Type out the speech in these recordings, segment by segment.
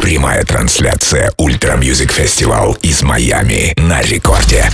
Прямая трансляция Ультра Мьюзик Фестивал из Майами на рекорде.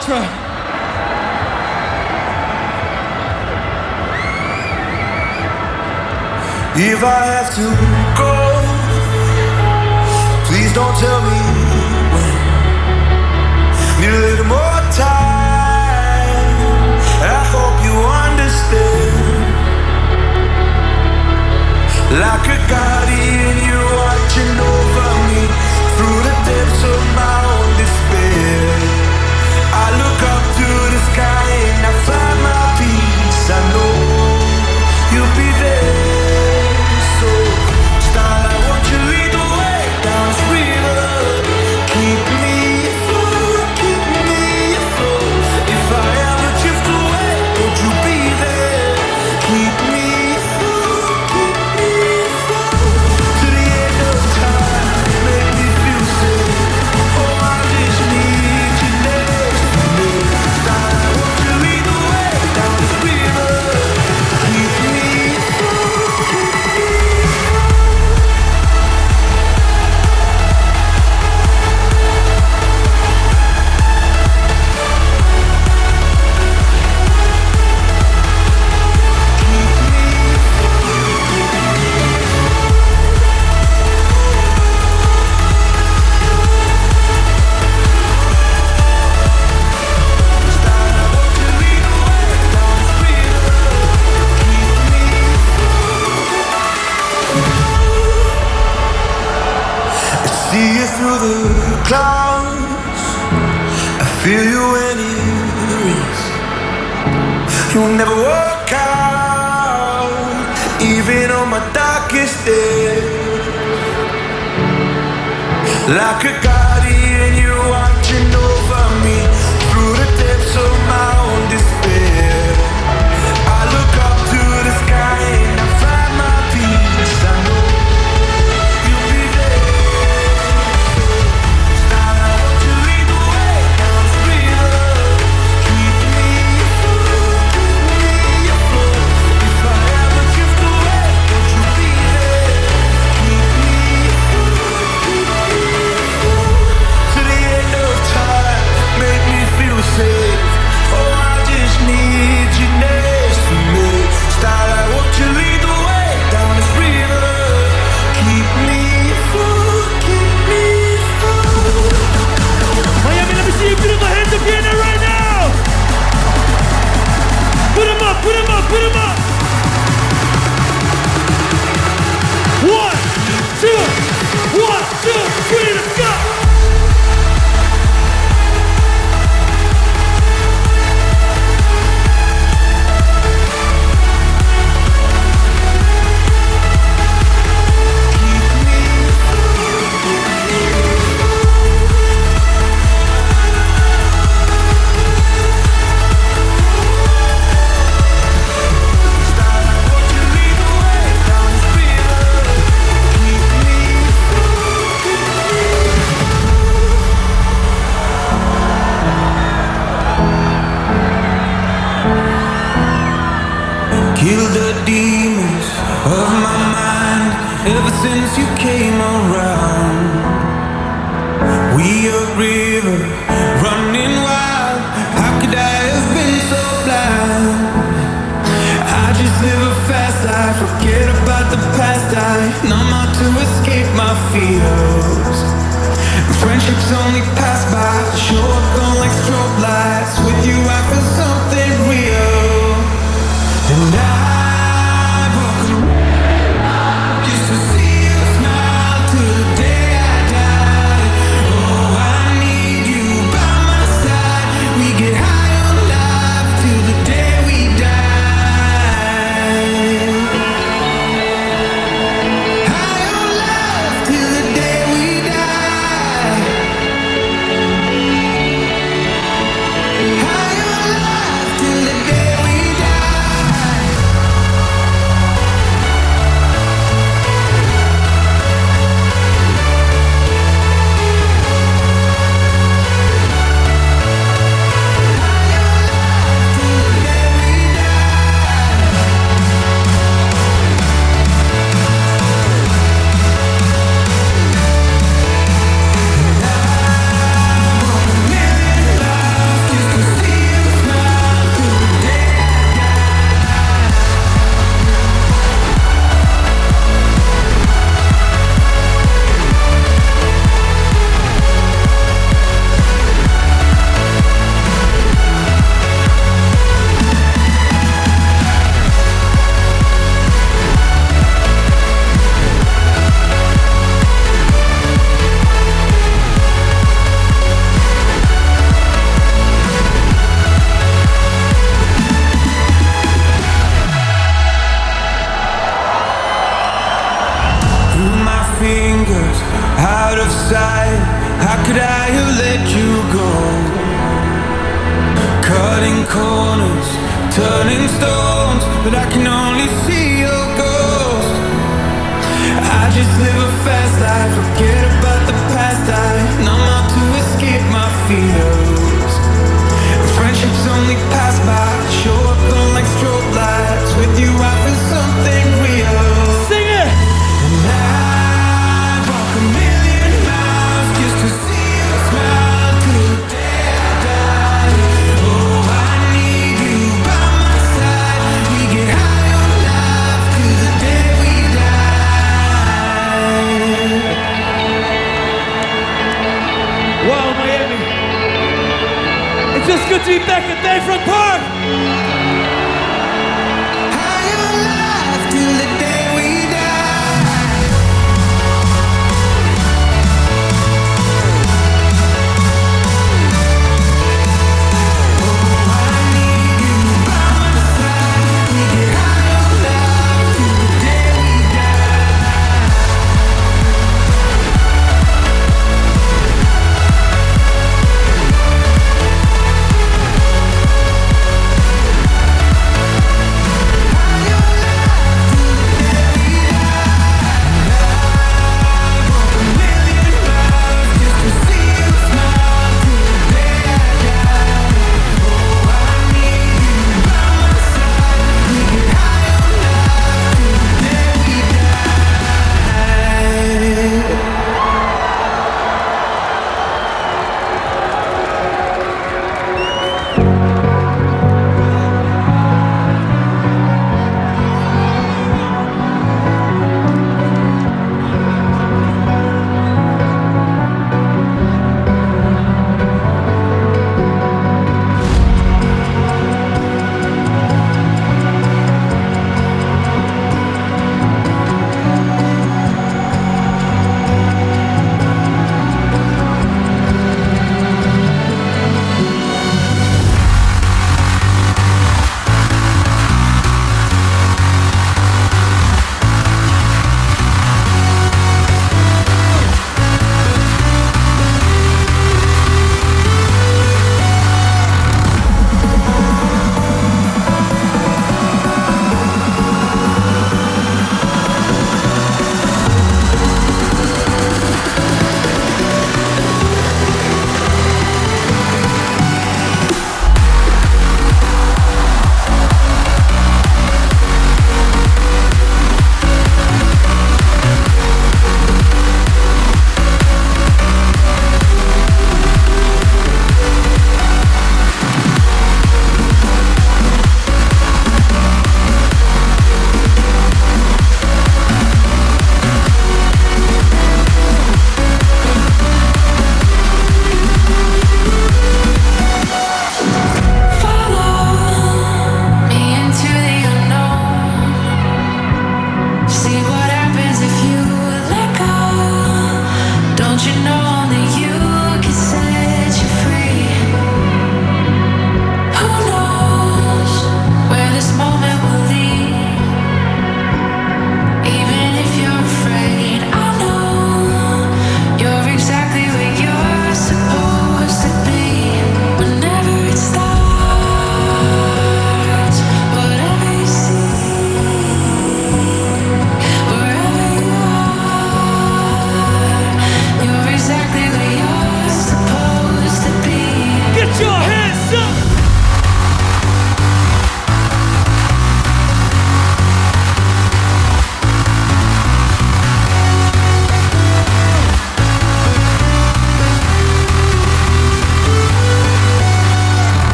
Start, I have to lead Like a guardian,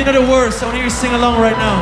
you know the words, I want you to sing along right now.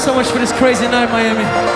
So much for this crazy night, Miami.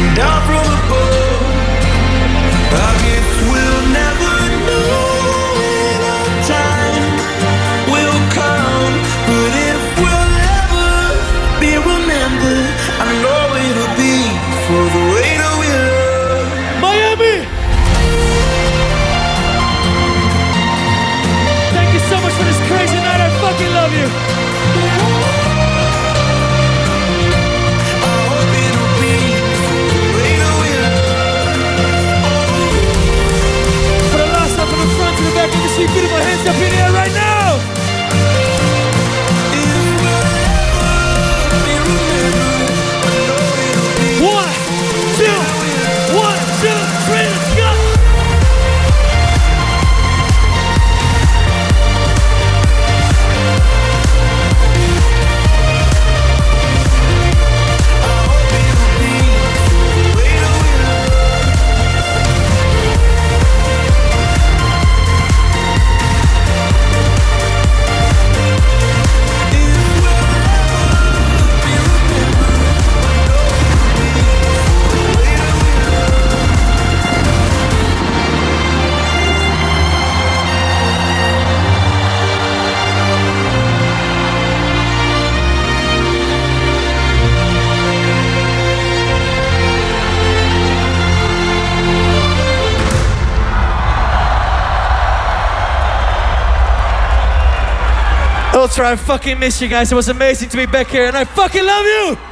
And I've I fucking miss you guys. It was amazing to be back here, and I fucking love you.